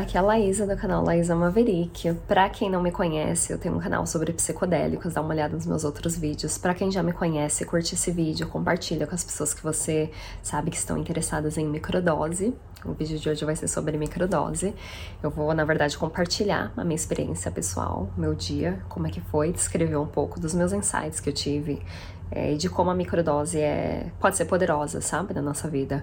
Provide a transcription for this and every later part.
Aqui é a Laísa do canal Laísa Maverick. Pra quem não me conhece, eu tenho um canal sobre psicodélicos, dá uma olhada nos meus outros vídeos. Pra quem já me conhece, curte esse vídeo, compartilha com as pessoas que você sabe que estão interessadas em microdose. O vídeo de hoje vai ser sobre microdose. Eu vou, na verdade, compartilhar a minha experiência pessoal, meu dia, como é que foi, descrever um pouco dos meus insights que eu tive é, e de como a microdose é, pode ser poderosa, sabe, na nossa vida.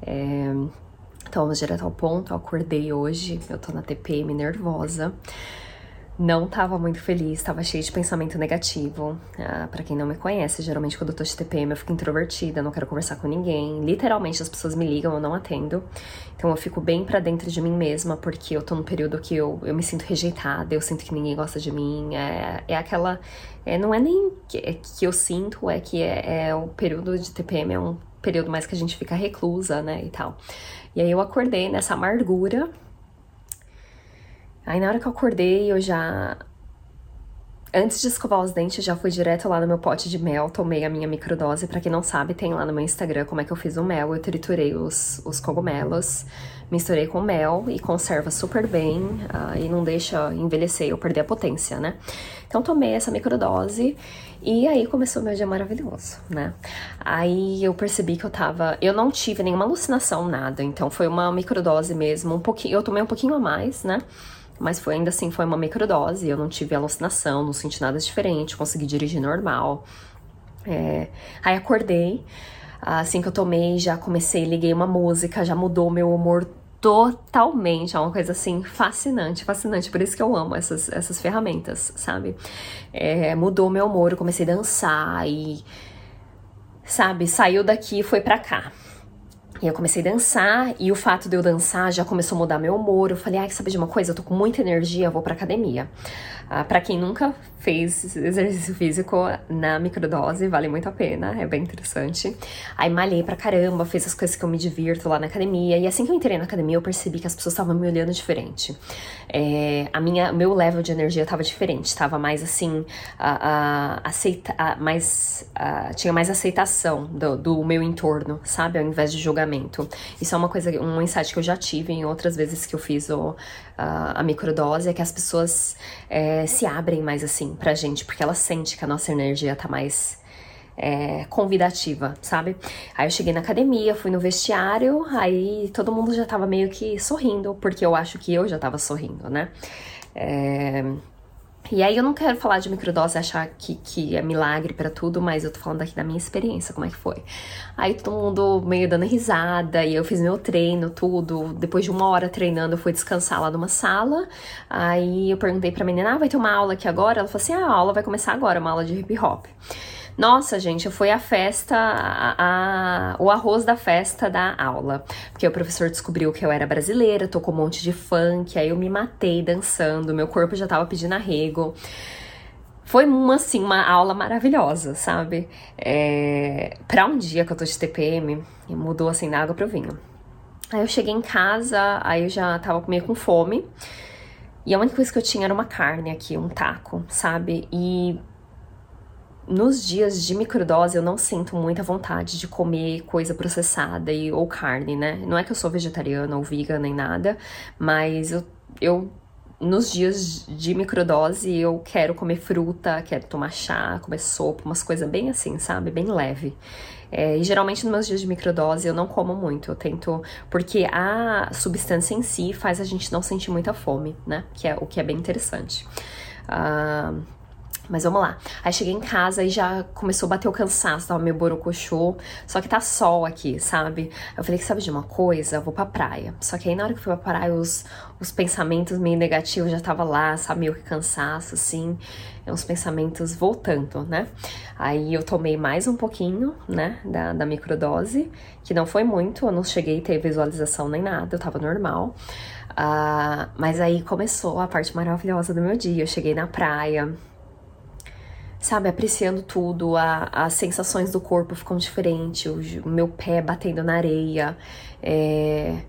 É, então, vamos direto ao ponto. Eu acordei hoje, eu tô na TPM nervosa. Não tava muito feliz, tava cheio de pensamento negativo. Ah, para quem não me conhece, geralmente quando eu tô de TPM eu fico introvertida, não quero conversar com ninguém. Literalmente as pessoas me ligam, eu não atendo. Então eu fico bem para dentro de mim mesma, porque eu tô num período que eu, eu me sinto rejeitada, eu sinto que ninguém gosta de mim. É, é aquela. É, não é nem que, é que eu sinto, é que é, é o período de TPM, é um período mais que a gente fica reclusa, né, e tal. E aí eu acordei nessa amargura. Aí na hora que eu acordei, eu já. Antes de escovar os dentes, já fui direto lá no meu pote de mel, tomei a minha microdose. Para quem não sabe, tem lá no meu Instagram como é que eu fiz o mel. Eu triturei os, os cogumelos, misturei com mel e conserva super bem uh, e não deixa envelhecer ou perder a potência, né? Então tomei essa microdose e aí começou meu dia maravilhoso, né? Aí eu percebi que eu tava. Eu não tive nenhuma alucinação, nada. Então foi uma microdose mesmo, um pouquinho. Eu tomei um pouquinho a mais, né? Mas foi ainda assim, foi uma microdose. Eu não tive alucinação, não senti nada diferente, consegui dirigir normal. É... Aí acordei. Assim que eu tomei, já comecei, liguei uma música, já mudou meu humor totalmente. É uma coisa assim fascinante, fascinante. Por isso que eu amo essas, essas ferramentas, sabe? É, mudou meu humor, eu comecei a dançar e, sabe, saiu daqui e foi pra cá. E eu comecei a dançar, e o fato de eu dançar já começou a mudar meu humor. Eu falei, ai, sabe de uma coisa? Eu tô com muita energia, vou pra academia. Ah, para quem nunca fez exercício físico na microdose, vale muito a pena, é bem interessante. Aí malhei pra caramba, fiz as coisas que eu me divirto lá na academia. E assim que eu entrei na academia, eu percebi que as pessoas estavam me olhando diferente. É, a minha, meu level de energia tava diferente, tava mais assim, a, a, aceita, a, mais, a, tinha mais aceitação do, do meu entorno, sabe? Ao invés de julgamento. Isso é uma coisa, um insight que eu já tive em outras vezes que eu fiz o, a, a microdose, é que as pessoas é, se abrem mais assim pra gente, porque elas sentem que a nossa energia tá mais é, convidativa, sabe? Aí eu cheguei na academia, fui no vestiário, aí todo mundo já tava meio que sorrindo, porque eu acho que eu já tava sorrindo, né? É, e aí eu não quero falar de microdose achar que, que é milagre para tudo, mas eu tô falando aqui da minha experiência, como é que foi. Aí todo mundo meio dando risada, e eu fiz meu treino, tudo. Depois de uma hora treinando, eu fui descansar lá numa sala. Aí eu perguntei pra menina, ah, vai ter uma aula aqui agora? Ela falou assim, ah, a aula vai começar agora, uma aula de hip hop. Nossa, gente, foi a festa, a, a, o arroz da festa da aula. Porque o professor descobriu que eu era brasileira, tocou um monte de funk, aí eu me matei dançando, meu corpo já tava pedindo arrego. Foi uma, assim, uma aula maravilhosa, sabe? É, pra um dia que eu tô de TPM, mudou assim da água pro vinho. Aí eu cheguei em casa, aí eu já tava meio com fome. E a única coisa que eu tinha era uma carne aqui, um taco, sabe? E nos dias de microdose eu não sinto muita vontade de comer coisa processada e, ou carne, né? Não é que eu sou vegetariana ou vegan nem nada, mas eu, eu nos dias de microdose eu quero comer fruta, quero tomar chá, comer sopa, umas coisas bem assim, sabe? Bem leve. É, e geralmente nos meus dias de microdose eu não como muito, eu tento. Porque a substância em si faz a gente não sentir muita fome, né? Que é o que é bem interessante. Uh, mas vamos lá. Aí cheguei em casa e já começou a bater o cansaço, tava meio borocochô. Só que tá sol aqui, sabe? Eu falei que sabe de uma coisa? Eu vou pra praia. Só que aí na hora que eu fui pra praia, os, os pensamentos meio negativos já tava lá, sabe? Meio que cansaço, assim. É uns pensamentos voltando, né? Aí eu tomei mais um pouquinho, né? Da, da microdose, que não foi muito. Eu não cheguei a ter visualização nem nada, eu tava normal. Uh, mas aí começou a parte maravilhosa do meu dia. Eu cheguei na praia sabe, apreciando tudo, a, as sensações do corpo ficam diferentes, o, o meu pé batendo na areia, é,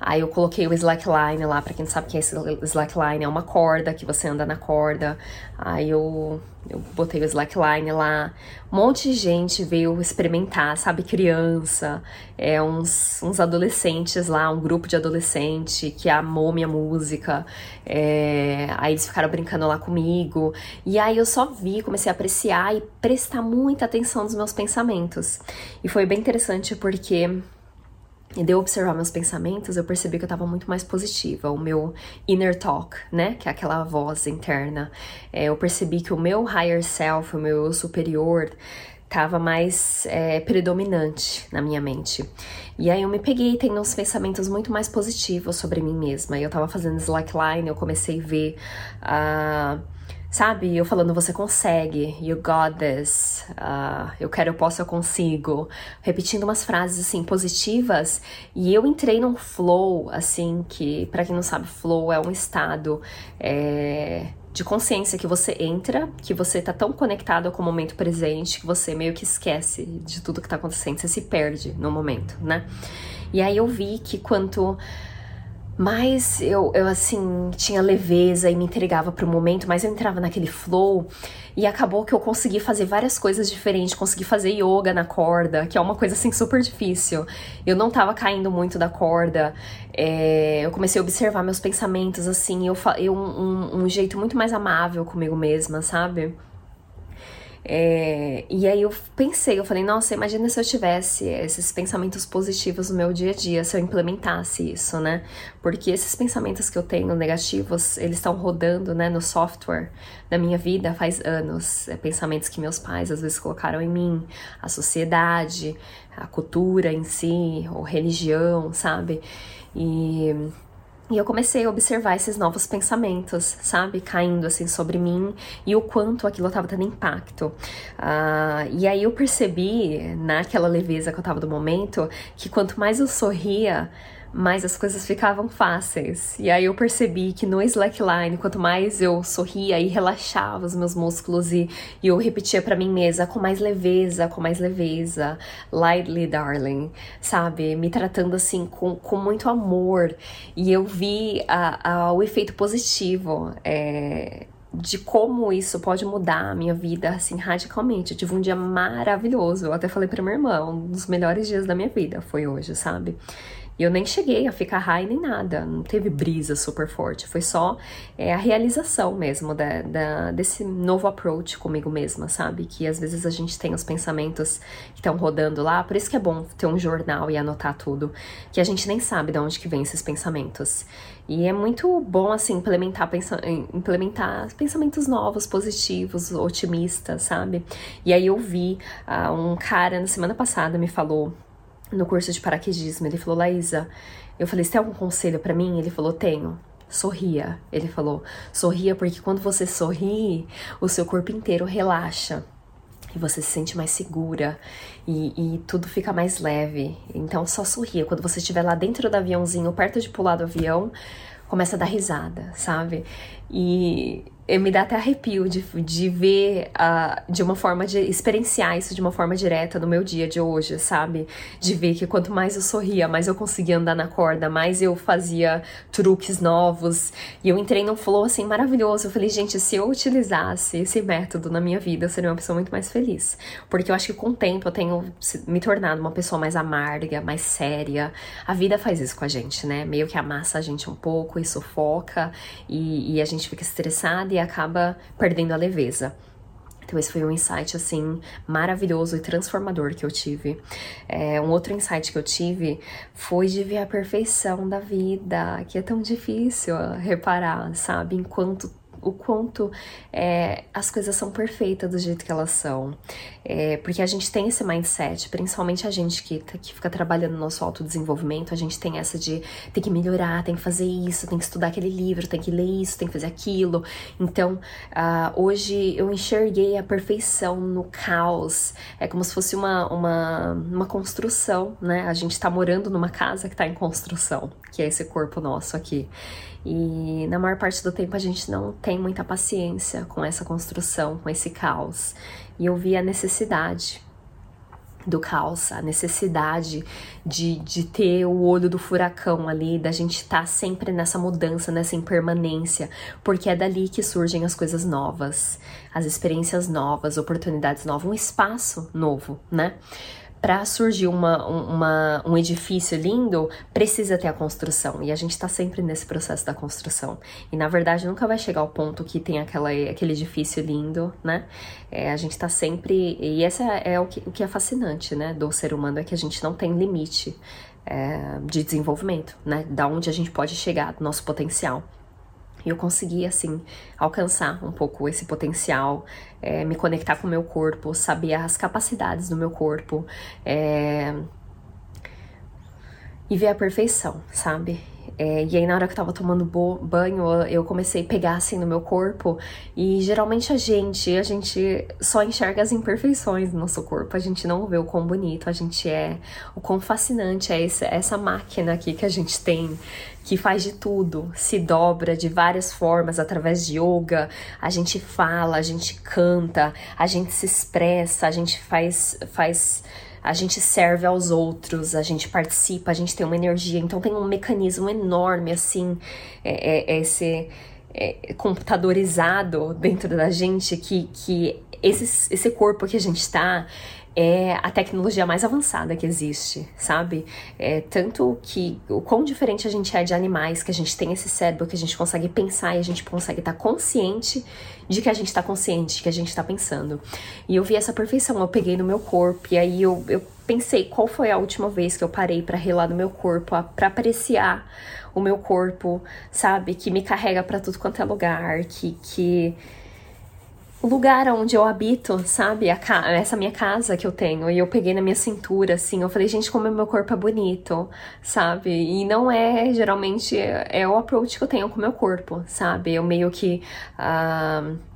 Aí eu coloquei o slackline lá, para quem sabe que é esse slackline, é uma corda que você anda na corda. Aí eu, eu botei o slackline lá. Um monte de gente veio experimentar, sabe? Criança, é, uns, uns adolescentes lá, um grupo de adolescente que amou minha música. É, aí eles ficaram brincando lá comigo. E aí eu só vi, comecei a apreciar e prestar muita atenção nos meus pensamentos. E foi bem interessante porque e de eu observar meus pensamentos, eu percebi que eu estava muito mais positiva. O meu inner talk, né? Que é aquela voz interna. É, eu percebi que o meu higher self, o meu eu superior, estava mais é, predominante na minha mente. E aí eu me peguei tendo uns pensamentos muito mais positivos sobre mim mesma. E eu estava fazendo slackline, eu comecei a ver. Uh, Sabe? Eu falando, você consegue, you got this, uh, eu quero, eu posso, eu consigo. Repetindo umas frases, assim, positivas. E eu entrei num flow, assim, que, para quem não sabe, flow é um estado é, de consciência que você entra, que você tá tão conectado com o momento presente que você meio que esquece de tudo que tá acontecendo, você se perde no momento, né? E aí eu vi que quanto mais eu, eu assim tinha leveza e me entregava pro momento, mas eu entrava naquele flow e acabou que eu consegui fazer várias coisas diferentes, consegui fazer yoga na corda, que é uma coisa assim super difícil. Eu não tava caindo muito da corda, é, eu comecei a observar meus pensamentos assim, eu, eu um, um jeito muito mais amável comigo mesma, sabe? É, e aí eu pensei, eu falei, nossa, imagina se eu tivesse esses pensamentos positivos no meu dia a dia, se eu implementasse isso, né? Porque esses pensamentos que eu tenho negativos, eles estão rodando, né, no software da minha vida faz anos. É, pensamentos que meus pais às vezes colocaram em mim, a sociedade, a cultura em si, ou religião, sabe? E e eu comecei a observar esses novos pensamentos, sabe? Caindo assim sobre mim e o quanto aquilo estava tendo impacto. Uh, e aí eu percebi, naquela leveza que eu tava do momento, que quanto mais eu sorria, mais as coisas ficavam fáceis. E aí eu percebi que no slackline, quanto mais eu sorria e relaxava os meus músculos e, e eu repetia para mim mesma com mais leveza, com mais leveza, lightly darling, sabe? Me tratando assim com, com muito amor. E eu vi a, a, o efeito positivo. É, de como isso pode mudar a minha vida assim radicalmente. Eu tive um dia maravilhoso. Eu até falei para minha irmã, um dos melhores dias da minha vida foi hoje, sabe? E eu nem cheguei a ficar high nem nada, não teve brisa super forte, foi só é, a realização mesmo da, da, desse novo approach comigo mesma, sabe? Que às vezes a gente tem os pensamentos que estão rodando lá, por isso que é bom ter um jornal e anotar tudo, que a gente nem sabe de onde que vem esses pensamentos. E é muito bom, assim, implementar, pensa implementar pensamentos novos, positivos, otimistas, sabe? E aí eu vi uh, um cara na semana passada me falou no curso de paraquedismo. Ele falou, Laísa, eu falei, você tem algum conselho para mim? Ele falou, tenho. Sorria. Ele falou, sorria porque quando você sorri, o seu corpo inteiro relaxa. E você se sente mais segura e, e tudo fica mais leve. Então só sorria. Quando você estiver lá dentro do aviãozinho, perto de pular do avião, começa a dar risada, sabe? E me dá até arrepio de, de ver uh, de uma forma de experienciar isso de uma forma direta no meu dia de hoje, sabe? De ver que quanto mais eu sorria, mais eu conseguia andar na corda, mais eu fazia truques novos. E eu entrei num flow assim maravilhoso. Eu falei, gente, se eu utilizasse esse método na minha vida, eu seria uma pessoa muito mais feliz. Porque eu acho que com o tempo eu tenho me tornado uma pessoa mais amarga, mais séria. A vida faz isso com a gente, né? Meio que amassa a gente um pouco e sufoca, e, e a gente fica estressada e acaba perdendo a leveza. Então, esse foi um insight, assim, maravilhoso e transformador que eu tive. É, um outro insight que eu tive foi de ver a perfeição da vida, que é tão difícil reparar, sabe? Enquanto o quanto é, as coisas são perfeitas do jeito que elas são. É, porque a gente tem esse mindset, principalmente a gente que, tá, que fica trabalhando no nosso autodesenvolvimento, a gente tem essa de tem que melhorar, tem que fazer isso, tem que estudar aquele livro, tem que ler isso, tem que fazer aquilo. Então, uh, hoje eu enxerguei a perfeição no caos. É como se fosse uma, uma, uma construção, né? A gente tá morando numa casa que tá em construção, que é esse corpo nosso aqui. E na maior parte do tempo a gente não tem muita paciência com essa construção, com esse caos. E eu vi a necessidade do caos, a necessidade de, de ter o olho do furacão ali, da gente estar tá sempre nessa mudança, nessa impermanência, porque é dali que surgem as coisas novas, as experiências novas, oportunidades novas, um espaço novo, né? Para surgir uma, uma, um edifício lindo, precisa ter a construção. E a gente está sempre nesse processo da construção. E na verdade nunca vai chegar ao ponto que tem aquela, aquele edifício lindo, né? É, a gente está sempre. E esse é, é o, que, o que é fascinante, né? Do ser humano, é que a gente não tem limite é, de desenvolvimento, né? Da onde a gente pode chegar, do nosso potencial. Eu consegui, assim, alcançar um pouco esse potencial, é, me conectar com o meu corpo, saber as capacidades do meu corpo é, e ver a perfeição, sabe? É, e aí, na hora que eu tava tomando banho, eu comecei a pegar assim no meu corpo. E geralmente a gente, a gente só enxerga as imperfeições do nosso corpo. A gente não vê o quão bonito a gente é, o quão fascinante é esse, essa máquina aqui que a gente tem, que faz de tudo, se dobra de várias formas através de yoga. A gente fala, a gente canta, a gente se expressa, a gente faz. faz a gente serve aos outros, a gente participa, a gente tem uma energia. Então tem um mecanismo enorme, assim, é, é, é esse é, computadorizado dentro da gente que, que esse, esse corpo que a gente está é a tecnologia mais avançada que existe, sabe? É, tanto que o quão diferente a gente é de animais, que a gente tem esse cérebro, que a gente consegue pensar e a gente consegue estar tá consciente de que a gente está consciente, que a gente está pensando. E eu vi essa perfeição, eu peguei no meu corpo, e aí eu, eu pensei qual foi a última vez que eu parei para relar no meu corpo, para apreciar o meu corpo, sabe? Que me carrega para tudo quanto é lugar, que. que o lugar onde eu habito, sabe? essa minha casa que eu tenho. E eu peguei na minha cintura, assim. Eu falei, gente, como meu corpo é bonito, sabe? E não é, geralmente, é o approach que eu tenho com o meu corpo, sabe? Eu meio que. Uh,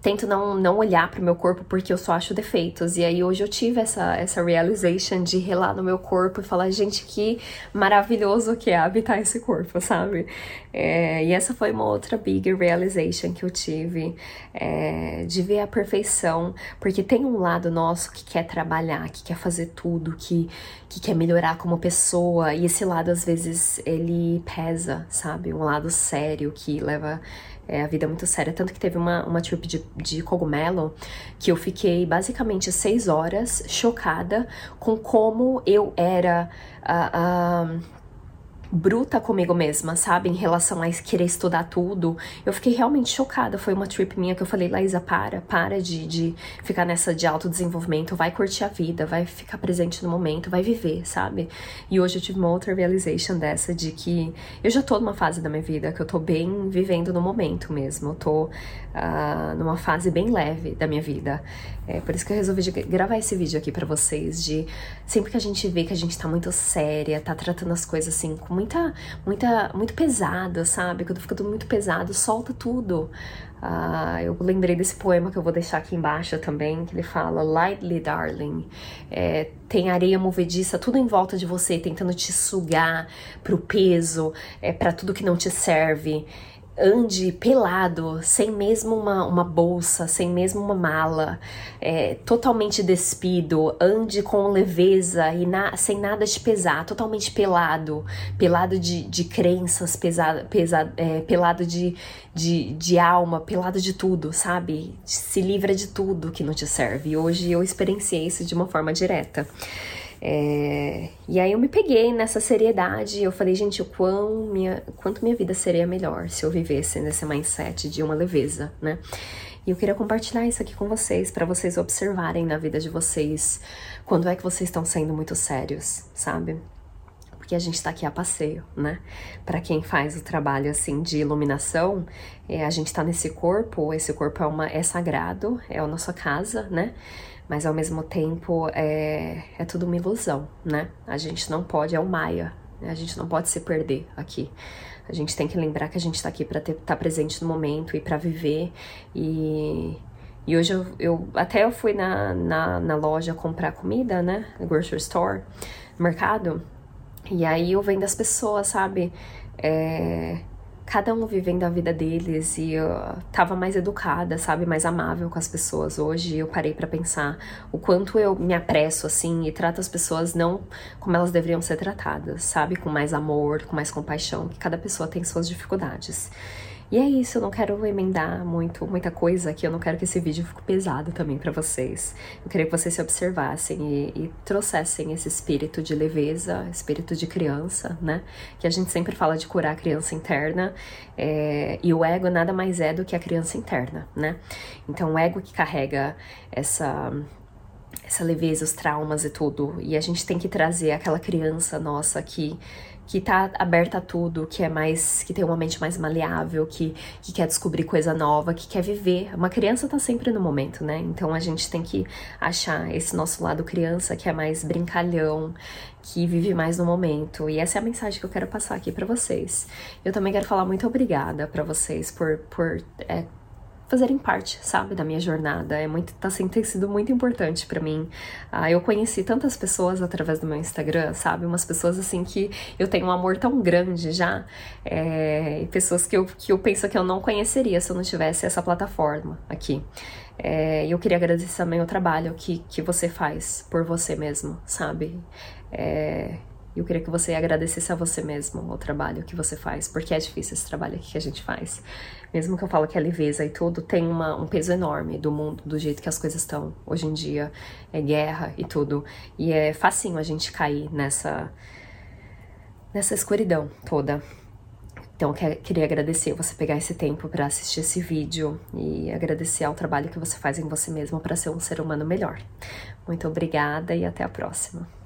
tento não, não olhar para o meu corpo porque eu só acho defeitos. E aí hoje eu tive essa, essa realization de relar no meu corpo e falar, gente, que maravilhoso que é habitar esse corpo, sabe? É, e essa foi uma outra big realization que eu tive é, de ver a perfeição, porque tem um lado nosso que quer trabalhar, que quer fazer tudo, que, que quer melhorar como pessoa, e esse lado às vezes ele pesa, sabe? Um lado sério que leva é, a vida é muito séria. Tanto que teve uma, uma trip de, de cogumelo que eu fiquei basicamente seis horas chocada com como eu era. Uh, uh, bruta comigo mesma, sabe? Em relação a querer estudar tudo. Eu fiquei realmente chocada. Foi uma trip minha que eu falei, Laísa, para, para de, de ficar nessa de autodesenvolvimento, vai curtir a vida, vai ficar presente no momento, vai viver, sabe? E hoje eu tive uma outra realization dessa de que eu já tô numa fase da minha vida que eu tô bem vivendo no momento mesmo. Eu tô uh, numa fase bem leve da minha vida. É por isso que eu resolvi gravar esse vídeo aqui para vocês de sempre que a gente vê que a gente tá muito séria, tá tratando as coisas assim com muita, muita, muito pesada, sabe? Quando fica tudo muito pesado, solta tudo. Uh, eu lembrei desse poema que eu vou deixar aqui embaixo também, que ele fala Lightly, darling. É, tem areia movediça tudo em volta de você, tentando te sugar pro peso, é, para tudo que não te serve ande pelado, sem mesmo uma, uma bolsa, sem mesmo uma mala, é, totalmente despido, ande com leveza e na, sem nada te pesar, totalmente pelado, pelado de, de crenças, pesado, pesa, é, pelado de, de, de alma, pelado de tudo, sabe? Se livra de tudo que não te serve. E hoje eu experienciei isso de uma forma direta. É, e aí eu me peguei nessa seriedade. Eu falei, gente, o quão minha, quanto minha vida seria melhor se eu vivesse nesse mindset de uma leveza, né? E eu queria compartilhar isso aqui com vocês, para vocês observarem na vida de vocês quando é que vocês estão sendo muito sérios, sabe? Porque a gente tá aqui a passeio, né? Para quem faz o trabalho assim de iluminação, é, a gente tá nesse corpo, esse corpo é, uma, é sagrado, é a nossa casa, né? Mas ao mesmo tempo é, é tudo uma ilusão, né? A gente não pode, é o Maia, né? a gente não pode se perder aqui. A gente tem que lembrar que a gente está aqui para estar tá presente no momento e para viver. E, e hoje eu, eu até eu fui na, na, na, loja comprar comida, né? No grocery store, mercado. E aí eu vendo as pessoas, sabe? É, cada um vivendo a vida deles e eu tava mais educada, sabe, mais amável com as pessoas. Hoje eu parei para pensar o quanto eu me apresso assim e trato as pessoas não como elas deveriam ser tratadas, sabe, com mais amor, com mais compaixão, que cada pessoa tem suas dificuldades. E é isso, eu não quero emendar muito, muita coisa aqui, eu não quero que esse vídeo fique pesado também para vocês. Eu queria que vocês se observassem e, e, trouxessem esse espírito de leveza, espírito de criança, né? Que a gente sempre fala de curar a criança interna, é, e o ego nada mais é do que a criança interna, né? Então, o ego que carrega essa essa leveza, os traumas e tudo. E a gente tem que trazer aquela criança nossa que que tá aberta a tudo, que é mais que tem uma mente mais maleável, que, que quer descobrir coisa nova, que quer viver. Uma criança tá sempre no momento, né? Então a gente tem que achar esse nosso lado criança que é mais brincalhão, que vive mais no momento. E essa é a mensagem que eu quero passar aqui para vocês. Eu também quero falar muito obrigada para vocês por por é, fazerem parte, sabe, da minha jornada. É muito, tá assim, tem sido muito importante para mim. Ah, eu conheci tantas pessoas através do meu Instagram, sabe, umas pessoas assim que eu tenho um amor tão grande já, é, pessoas que eu, que eu penso que eu não conheceria se eu não tivesse essa plataforma aqui. É, eu queria agradecer também o trabalho que, que você faz por você mesmo, sabe? É, eu queria que você agradecesse a você mesmo o trabalho que você faz, porque é difícil esse trabalho aqui que a gente faz. Mesmo que eu falo que é leveza e tudo, tem uma, um peso enorme do mundo, do jeito que as coisas estão hoje em dia. É guerra e tudo. E é facinho a gente cair nessa, nessa escuridão toda. Então, queria agradecer você pegar esse tempo para assistir esse vídeo e agradecer ao trabalho que você faz em você mesmo para ser um ser humano melhor. Muito obrigada e até a próxima.